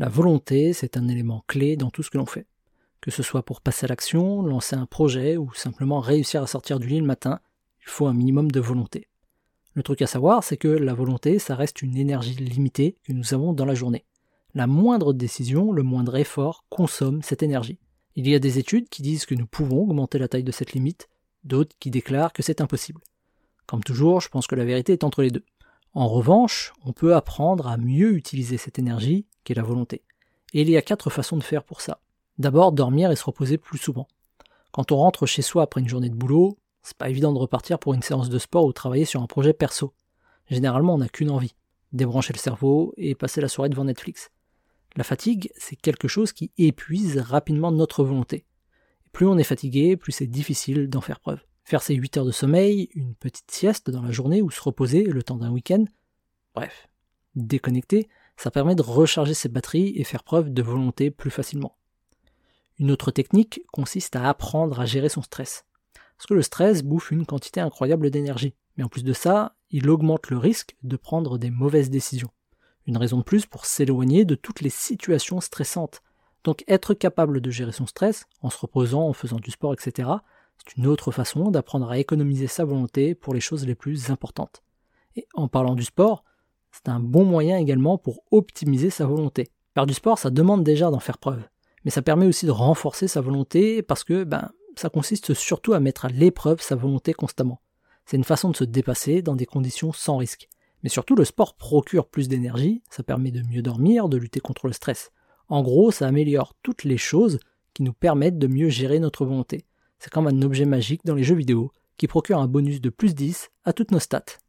La volonté, c'est un élément clé dans tout ce que l'on fait. Que ce soit pour passer à l'action, lancer un projet ou simplement réussir à sortir du lit le matin, il faut un minimum de volonté. Le truc à savoir, c'est que la volonté, ça reste une énergie limitée que nous avons dans la journée. La moindre décision, le moindre effort consomme cette énergie. Il y a des études qui disent que nous pouvons augmenter la taille de cette limite, d'autres qui déclarent que c'est impossible. Comme toujours, je pense que la vérité est entre les deux. En revanche, on peut apprendre à mieux utiliser cette énergie qu'est la volonté. Et il y a quatre façons de faire pour ça. D'abord, dormir et se reposer plus souvent. Quand on rentre chez soi après une journée de boulot, c'est pas évident de repartir pour une séance de sport ou travailler sur un projet perso. Généralement, on n'a qu'une envie, débrancher le cerveau et passer la soirée devant Netflix. La fatigue, c'est quelque chose qui épuise rapidement notre volonté. plus on est fatigué, plus c'est difficile d'en faire preuve. Faire ses 8 heures de sommeil, une petite sieste dans la journée ou se reposer le temps d'un week-end, bref, déconnecter, ça permet de recharger ses batteries et faire preuve de volonté plus facilement. Une autre technique consiste à apprendre à gérer son stress. Parce que le stress bouffe une quantité incroyable d'énergie. Mais en plus de ça, il augmente le risque de prendre des mauvaises décisions. Une raison de plus pour s'éloigner de toutes les situations stressantes. Donc être capable de gérer son stress, en se reposant, en faisant du sport, etc., c'est une autre façon d'apprendre à économiser sa volonté pour les choses les plus importantes. Et en parlant du sport, c'est un bon moyen également pour optimiser sa volonté. Faire du sport, ça demande déjà d'en faire preuve. Mais ça permet aussi de renforcer sa volonté parce que ben, ça consiste surtout à mettre à l'épreuve sa volonté constamment. C'est une façon de se dépasser dans des conditions sans risque. Mais surtout, le sport procure plus d'énergie, ça permet de mieux dormir, de lutter contre le stress. En gros, ça améliore toutes les choses qui nous permettent de mieux gérer notre volonté. C'est comme un objet magique dans les jeux vidéo qui procure un bonus de plus 10 à toutes nos stats.